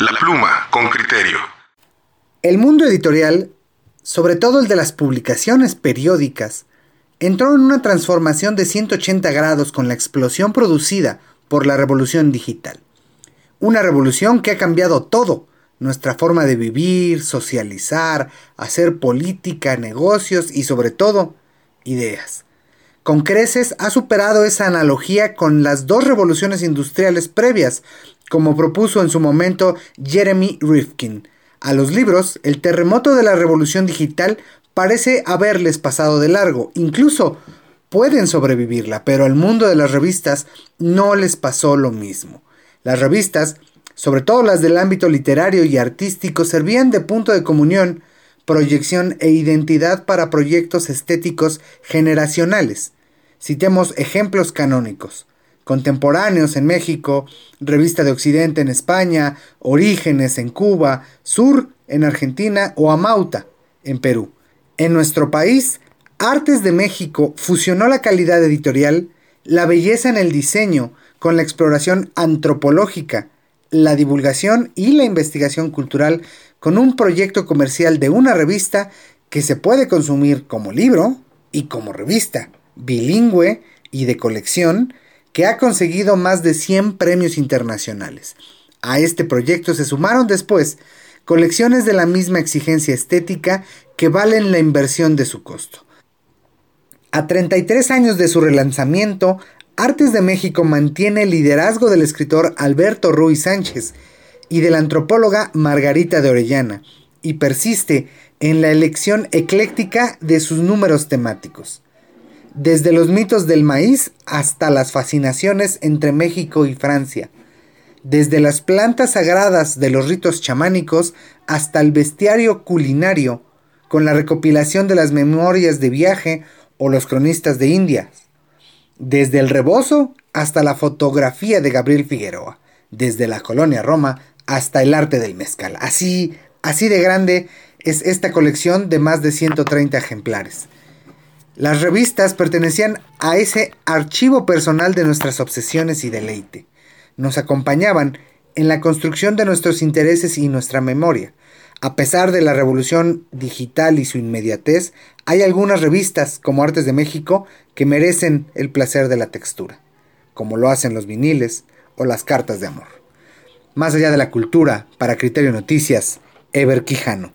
La pluma con criterio. El mundo editorial, sobre todo el de las publicaciones periódicas, entró en una transformación de 180 grados con la explosión producida por la revolución digital. Una revolución que ha cambiado todo, nuestra forma de vivir, socializar, hacer política, negocios y sobre todo, ideas. Con creces ha superado esa analogía con las dos revoluciones industriales previas, como propuso en su momento Jeremy Rifkin. A los libros, el terremoto de la revolución digital parece haberles pasado de largo, incluso pueden sobrevivirla, pero al mundo de las revistas no les pasó lo mismo. Las revistas, sobre todo las del ámbito literario y artístico, servían de punto de comunión, proyección e identidad para proyectos estéticos generacionales. Citemos ejemplos canónicos. Contemporáneos en México, Revista de Occidente en España, Orígenes en Cuba, Sur en Argentina o Amauta en Perú. En nuestro país, Artes de México fusionó la calidad editorial, la belleza en el diseño, con la exploración antropológica, la divulgación y la investigación cultural con un proyecto comercial de una revista que se puede consumir como libro y como revista bilingüe y de colección que ha conseguido más de 100 premios internacionales. A este proyecto se sumaron después colecciones de la misma exigencia estética que valen la inversión de su costo. A 33 años de su relanzamiento, Artes de México mantiene el liderazgo del escritor Alberto Ruiz Sánchez y de la antropóloga Margarita de Orellana, y persiste en la elección ecléctica de sus números temáticos desde los mitos del maíz hasta las fascinaciones entre México y Francia, desde las plantas sagradas de los ritos chamánicos hasta el bestiario culinario, con la recopilación de las memorias de viaje o los cronistas de India, desde el rebozo hasta la fotografía de Gabriel Figueroa, desde la colonia Roma hasta el arte del mezcal. Así, así de grande es esta colección de más de 130 ejemplares. Las revistas pertenecían a ese archivo personal de nuestras obsesiones y deleite. Nos acompañaban en la construcción de nuestros intereses y nuestra memoria. A pesar de la revolución digital y su inmediatez, hay algunas revistas, como Artes de México, que merecen el placer de la textura, como lo hacen los viniles o las cartas de amor. Más allá de la cultura, para Criterio Noticias, Ever Quijano.